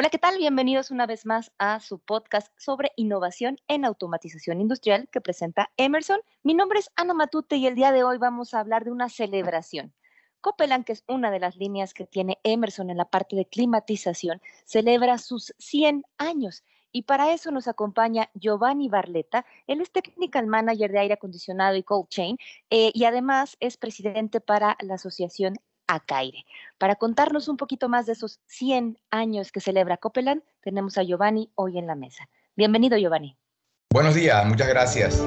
Hola, ¿qué tal? Bienvenidos una vez más a su podcast sobre innovación en automatización industrial que presenta Emerson. Mi nombre es Ana Matute y el día de hoy vamos a hablar de una celebración. Copeland, que es una de las líneas que tiene Emerson en la parte de climatización, celebra sus 100 años. Y para eso nos acompaña Giovanni Barletta. Él es Technical Manager de Aire Acondicionado y Cold Chain eh, y además es presidente para la Asociación a Caire. Para contarnos un poquito más de esos 100 años que celebra Copeland, tenemos a Giovanni hoy en la mesa. Bienvenido, Giovanni. Buenos días, muchas gracias.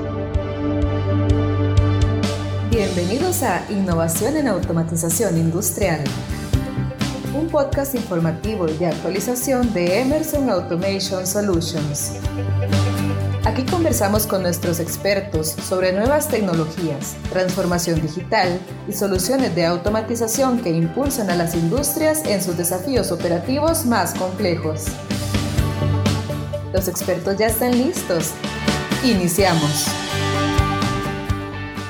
Bienvenidos a Innovación en Automatización Industrial, un podcast informativo y de actualización de Emerson Automation Solutions. Aquí conversamos con nuestros expertos sobre nuevas tecnologías, transformación digital y soluciones de automatización que impulsan a las industrias en sus desafíos operativos más complejos. Los expertos ya están listos. Iniciamos.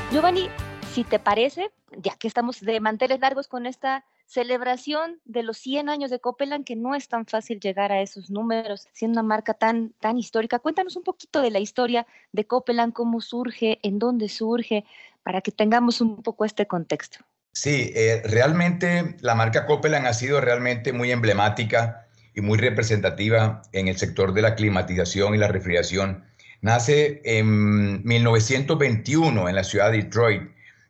Giovanni, si te parece, ya que estamos de manteles largos con esta celebración de los 100 años de Copeland, que no es tan fácil llegar a esos números, siendo una marca tan, tan histórica. Cuéntanos un poquito de la historia de Copeland, cómo surge, en dónde surge, para que tengamos un poco este contexto. Sí, eh, realmente la marca Copeland ha sido realmente muy emblemática y muy representativa en el sector de la climatización y la refrigeración. Nace en 1921 en la ciudad de Detroit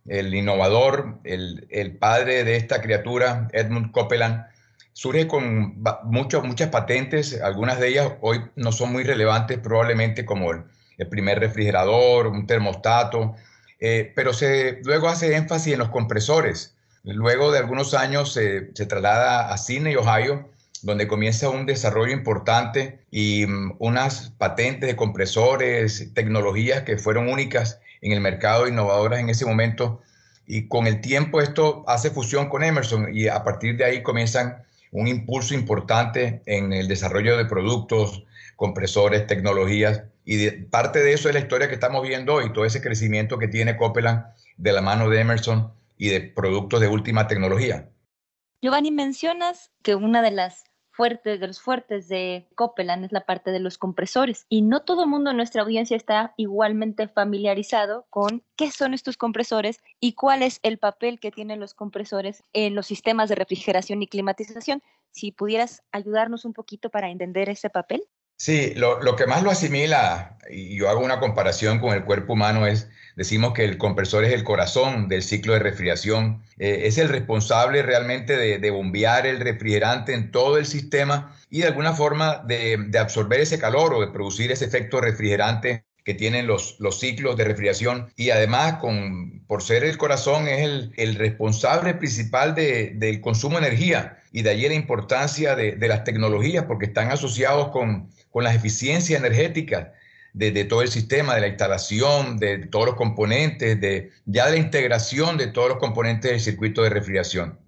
el innovador, el, padre de esta criatura, Edmund Copeland, surge con muchas patentes, algunas de ellas hoy no son muy relevantes, probablemente como el, primer refrigerador, un termostato, eh, pero se, luego hace énfasis en los compresores. Luego de algunos años se, se traslada a Sydney, Ohio, donde comienza un desarrollo importante y mm, unas patentes de compresores, tecnologías que fueron únicas en el mercado, innovadoras en ese momento. Y con el tiempo esto hace fusión con Emerson y a partir de ahí comienzan un impulso importante en el desarrollo de productos, compresores, tecnologías. Y parte de eso es la historia que estamos viendo hoy, todo ese crecimiento que tiene Copeland de la mano de Emerson y de productos de última tecnología. Giovanni, mencionas que una de las fuerte, de los fuertes de Copeland es la parte de los compresores. Y no todo el mundo en nuestra audiencia está igualmente familiarizado con qué son estos compresores y cuál es el papel que tienen los compresores en los sistemas de refrigeración y climatización. Si pudieras ayudarnos un poquito para entender ese papel. Sí, lo, lo que más lo asimila, y yo hago una comparación con el cuerpo humano, es Decimos que el compresor es el corazón del ciclo de refrigeración, eh, es el responsable realmente de, bombear el refrigerante en todo el sistema y de alguna forma de, absorber ese calor o de producir ese efecto refrigerante que tienen los, los ciclos de refrigeración. Y además con, por ser el corazón es el, responsable principal del consumo de energía y de allí la importancia de, las tecnologías porque están asociados con, con las eficiencias energéticas de, todo el sistema, de la instalación, de todos los componentes, de ya de la integración de todos los componentes del circuito de refrigeración.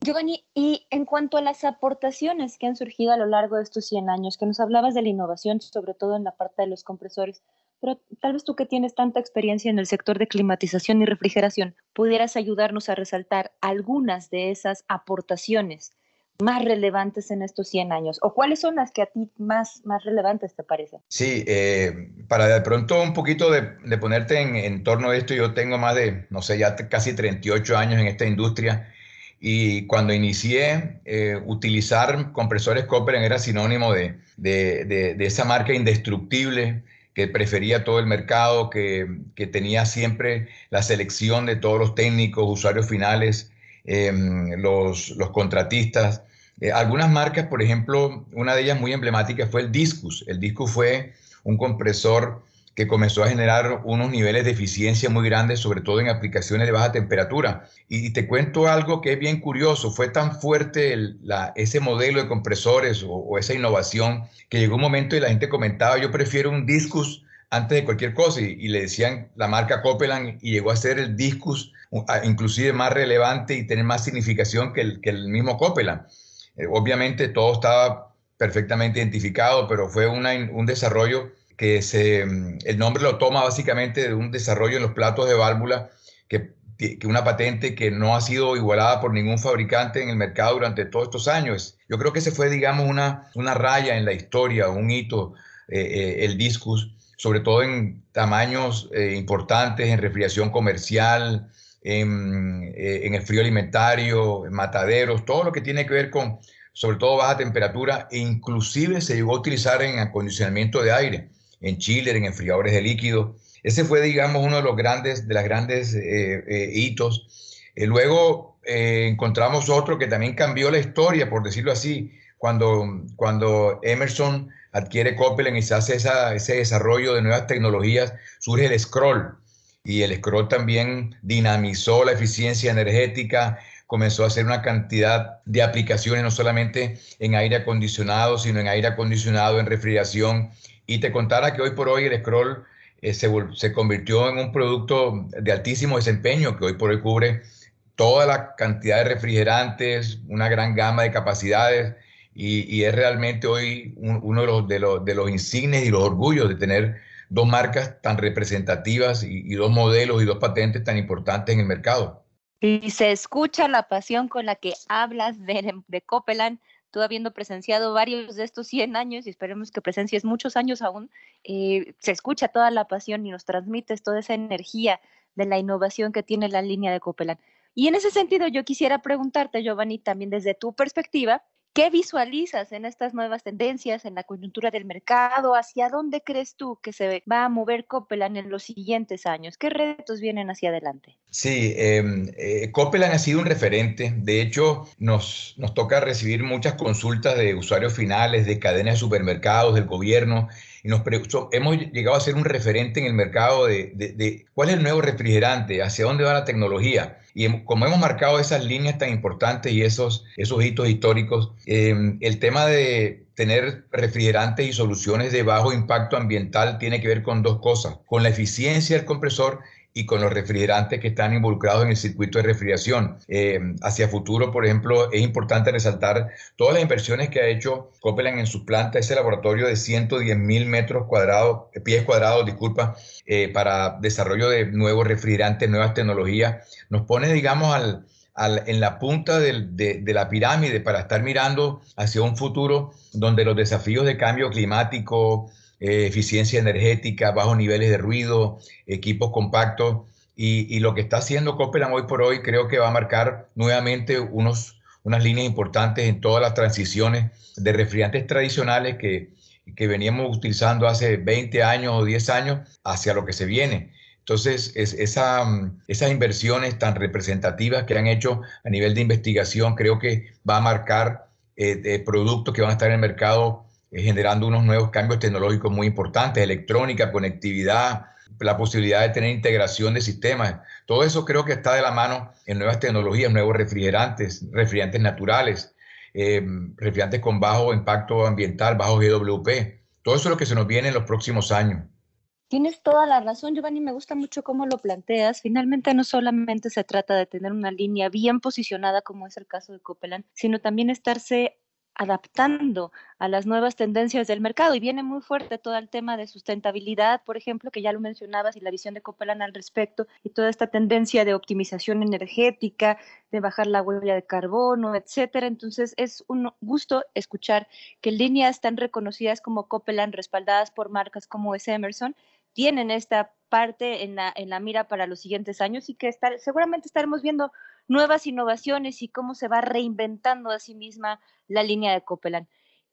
Giovanni, y en cuanto a las aportaciones que han surgido a lo largo de estos 100 años, que nos hablabas de la innovación, sobre todo en la parte de los compresores, pero tal vez tú que tienes tanta experiencia en el sector de climatización y refrigeración, pudieras ayudarnos a resaltar algunas de esas aportaciones más relevantes en estos 100 años? ¿O cuáles son las que a ti más, más relevantes te parecen? Sí, eh, para de pronto un poquito de, de ponerte en, en, torno a esto, yo tengo más de, no sé, ya casi 38 años en esta industria y cuando inicié, eh, utilizar compresores Copper era sinónimo de, de, de, esa marca indestructible que prefería todo el mercado, que, que tenía siempre la selección de todos los técnicos, usuarios finales, Em, los, los, contratistas. Eh, algunas marcas, por ejemplo, una de ellas muy emblemática fue el Discus. El Discus fue un compresor que comenzó a generar unos niveles de eficiencia muy grandes, sobre todo en aplicaciones de baja temperatura. Y, te cuento algo que es bien curioso, fue tan fuerte la, ese modelo de compresores o, esa innovación que llegó un momento y la gente comentaba, yo prefiero un Discus antes de cualquier cosa, y, y le decían la marca Copeland y llegó a ser el Discus inclusive más relevante y tener más significación que el, que el mismo Copeland. Eh, obviamente todo estaba perfectamente identificado, pero fue un desarrollo que se, mm, el nombre lo toma básicamente de un desarrollo en los platos de válvula que que una patente que no ha sido igualada por ningún fabricante en el mercado durante todos estos años. Yo creo que se fue, digamos, una, una raya en la historia, un hito, eh, eh, el discus, sobre todo en tamaños eh, importantes, en refrigeración comercial, en, en, el frío alimentario, en mataderos, todo lo que tiene que ver con, sobre todo, baja temperatura, e inclusive se llegó a utilizar en acondicionamiento de aire, en chiller, en enfriadores de líquido. Ese fue, digamos, uno de los grandes, de las grandes eh, hitos. Luego encontramos otro que también cambió la historia, por decirlo así, cuando, cuando Emerson adquiere Copeland y se hace ese desarrollo de nuevas tecnologías, surge el scroll. Y el scroll también dinamizó la eficiencia energética, comenzó a hacer una cantidad de aplicaciones, no solamente en aire acondicionado, sino en aire acondicionado, en refrigeración. Y te contara que hoy por hoy el scroll eh, se, convirtió en un producto de altísimo desempeño que hoy por hoy cubre toda la cantidad de refrigerantes, una gran gama de capacidades y, es realmente hoy uno de los, de, los, de los insignes y los orgullos de tener dos marcas tan representativas y, dos modelos y dos patentes tan importantes en el mercado. Y se escucha la pasión con la que hablas de, de Copeland tú habiendo presenciado varios de estos 100 años y esperemos que presencies muchos años aún, eh, se escucha toda la pasión y nos transmites toda esa energía de la innovación que tiene la línea de Copeland. Y en ese sentido yo quisiera preguntarte, Giovanni, también desde tu perspectiva, ¿Qué visualizas en estas nuevas tendencias, en la coyuntura del mercado? ¿Hacia dónde crees tú que se va a mover Copeland en los siguientes años? ¿Qué retos vienen hacia adelante? Sí, em, eh, Copeland ha sido un referente. De hecho, nos, toca recibir muchas consultas de usuarios finales, de cadenas de supermercados, del gobierno, y nos hemos llegado a ser un referente en el mercado de, cuál es el nuevo refrigerante, hacia dónde va la tecnología. Y como hemos marcado esas líneas tan importantes y esos, esos hitos históricos, em, el tema de tener refrigerantes y soluciones de bajo impacto ambiental tiene que ver con dos cosas, con la eficiencia del compresor y con los refrigerantes que están involucrados en el circuito de refrigeración. Eh, hacia futuro, por ejemplo, es importante resaltar todas las inversiones que ha hecho Copeland en su planta, ese laboratorio de 110 mil metros cuadrados, pies cuadrados, disculpa, eh, para desarrollo de nuevos refrigerantes, nuevas tecnologías, nos pone, digamos, al, en la punta de, la pirámide para estar mirando hacia un futuro donde los desafíos de cambio climático, eh, eficiencia energética, bajos niveles de ruido, equipos compactos. Y, lo que está haciendo Copeland hoy por hoy creo que va a marcar nuevamente unos, unas líneas importantes en todas las transiciones de refrigerantes tradicionales que, que veníamos utilizando hace 20 años o 10 años hacia lo que se viene. Entonces, es, esa, esas inversiones tan representativas que han hecho a nivel de investigación, creo que va a marcar eh, productos que van a estar en el mercado eh, generando unos nuevos cambios tecnológicos muy importantes, electrónica, conectividad, la posibilidad de tener integración de sistemas. Todo eso creo que está de la mano en nuevas tecnologías, nuevos refrigerantes, refrigerantes naturales, eh, refrigerantes con bajo impacto ambiental, bajo GWP. Todo eso es lo que se nos viene en los próximos años. Tienes toda la razón, Giovanni, me gusta mucho cómo lo planteas. Finalmente no solamente se trata de tener una línea bien posicionada, como es el caso de Copeland, sino también estarse adaptando a las nuevas tendencias del mercado y viene muy fuerte todo el tema de sustentabilidad, por ejemplo, que ya lo mencionabas y la visión de Copeland al respecto y toda esta tendencia de optimización energética, de bajar la huella de carbono, etcétera. Entonces es un gusto escuchar que líneas tan reconocidas como Copeland, respaldadas por marcas como es Emerson, tienen esta parte en la, en la mira para los siguientes años y que estar, seguramente estaremos viendo nuevas innovaciones y cómo se va reinventando a sí misma la línea de Copeland.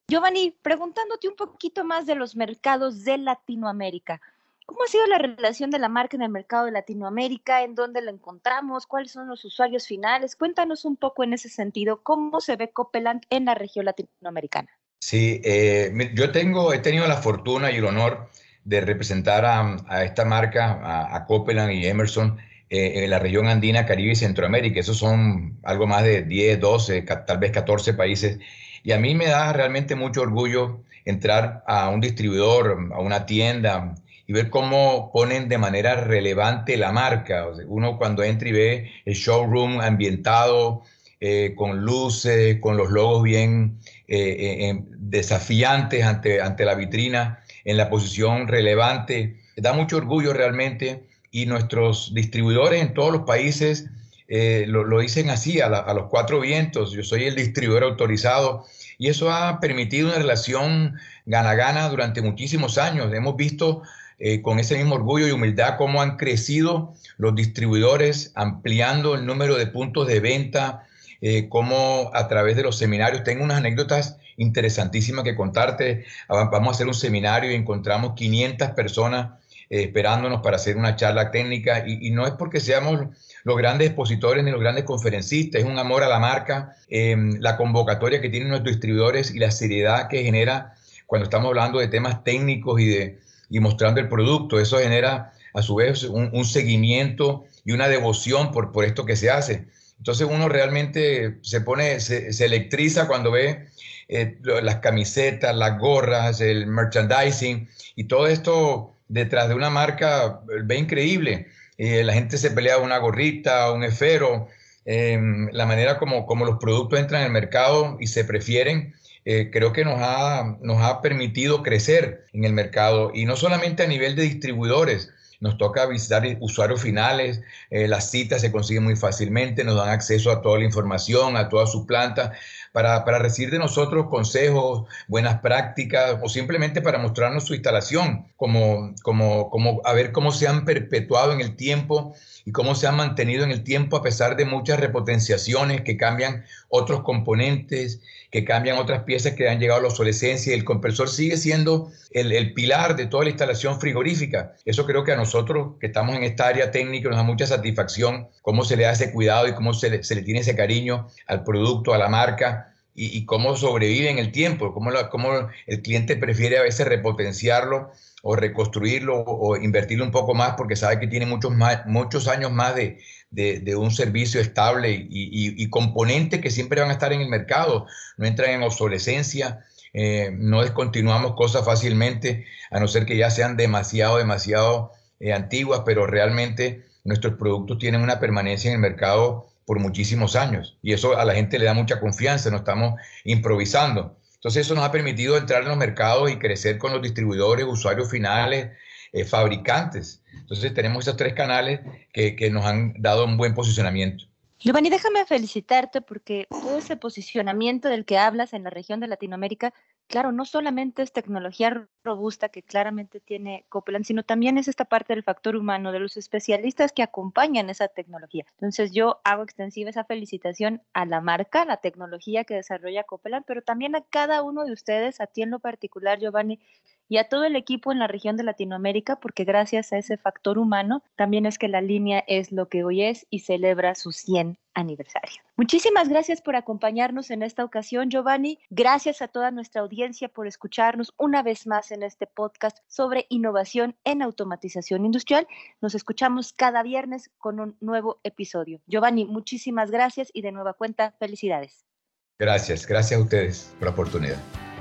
Giovanni, preguntándote un poquito más de los mercados de Latinoamérica. ¿Cómo ha sido la relación de la marca en el mercado de Latinoamérica? ¿En dónde la encontramos? ¿Cuáles son los usuarios finales? Cuéntanos un poco en ese sentido, ¿cómo se ve Copeland en la región latinoamericana? Sí, eh, yo tengo, he tenido la fortuna y el honor de representar a, esta marca, a, a Copeland y Emerson, eh, en la región andina, Caribe y Centroamérica. Esos son algo más de 10, 12, tal vez 14 países. Y a mí me da realmente mucho orgullo entrar a un distribuidor, a una tienda y ver cómo ponen de manera relevante la marca. uno cuando entra y ve el showroom ambientado, eh, con luces, con los logos bien eh, desafiantes ante, ante la vitrina, en la posición relevante, da mucho orgullo realmente y nuestros distribuidores en todos los países eh, lo, dicen así, a, los cuatro vientos. Yo soy el distribuidor autorizado y eso ha permitido una relación gana-gana durante muchísimos años. Hemos visto eh, con ese mismo orgullo y humildad cómo han crecido los distribuidores, ampliando el número de puntos de venta, eh, cómo a través de los seminarios, tengo unas anécdotas interesantísimas que contarte. Ah, vamos a hacer un seminario y encontramos 500 personas eh, esperándonos para hacer una charla técnica y, no es porque seamos los grandes expositores ni los grandes conferencistas, es un amor a la marca, em, la convocatoria que tienen nuestros distribuidores y la seriedad que genera cuando estamos hablando de temas técnicos y, de, y mostrando el producto. Eso genera a su vez un, seguimiento y una devoción por, por esto que se hace. Entonces uno realmente se pone, se, electriza cuando ve eh, las camisetas, las gorras, el merchandising y todo esto detrás de una marca, ve increíble. Eh, la gente se pelea una gorrita, un esfero, em, la manera como, como los productos entran en el mercado y se prefieren. Eh, creo que nos ha, nos ha permitido crecer en el mercado y no solamente a nivel de distribuidores, nos toca visitar usuarios finales, eh, las citas se consiguen muy fácilmente, nos dan acceso a toda la información, a toda su planta, para, para, recibir de nosotros consejos, buenas prácticas o simplemente para mostrarnos su instalación, como, como, como a ver cómo se han perpetuado en el tiempo y cómo se han mantenido en el tiempo a pesar de muchas repotenciaciones que cambian otros componentes, que cambian otras piezas que han llegado a la obsolescencia el compresor sigue siendo el, pilar de toda la instalación frigorífica. Eso creo que a nosotros que estamos en esta área técnica nos da mucha satisfacción cómo se le da ese cuidado y cómo se le, tiene ese cariño al producto, a la marca y, cómo sobrevive en el tiempo, cómo, cómo el cliente prefiere a veces repotenciarlo o reconstruirlo o invertirlo un poco más porque sabe que tiene muchos, más, muchos años más de, de, un servicio estable y, componentes que siempre van a estar en el mercado, no entran en obsolescencia, eh, no descontinuamos cosas fácilmente, a no ser que ya sean demasiado, demasiado eh, antiguas, pero realmente nuestros productos tienen una permanencia en el mercado por muchísimos años y eso a la gente le da mucha confianza, no estamos improvisando. Entonces eso nos ha permitido entrar en los mercados y crecer con los distribuidores, usuarios finales, eh, fabricantes. Entonces tenemos esos tres canales que, que nos han dado un buen posicionamiento. Giovanni, déjame felicitarte porque todo ese posicionamiento del que hablas en la región de Latinoamérica, claro, no solamente es tecnología robusta que claramente tiene Copeland, sino también es esta parte del factor humano, de los especialistas que acompañan esa tecnología. Entonces yo hago extensiva esa felicitación a la marca, a la tecnología que desarrolla Copeland, pero también a cada uno de ustedes, a ti en lo particular, Giovanni, y a todo el equipo en la región de Latinoamérica, porque gracias a ese factor humano también es que la línea es lo que hoy es y celebra su 100 aniversario. Muchísimas gracias por acompañarnos en esta ocasión, Giovanni. Gracias a toda nuestra audiencia por escucharnos una vez más en este podcast sobre innovación en automatización industrial. Nos escuchamos cada viernes con un nuevo episodio. Giovanni, muchísimas gracias y de nueva cuenta, felicidades. Gracias, gracias a ustedes por la oportunidad.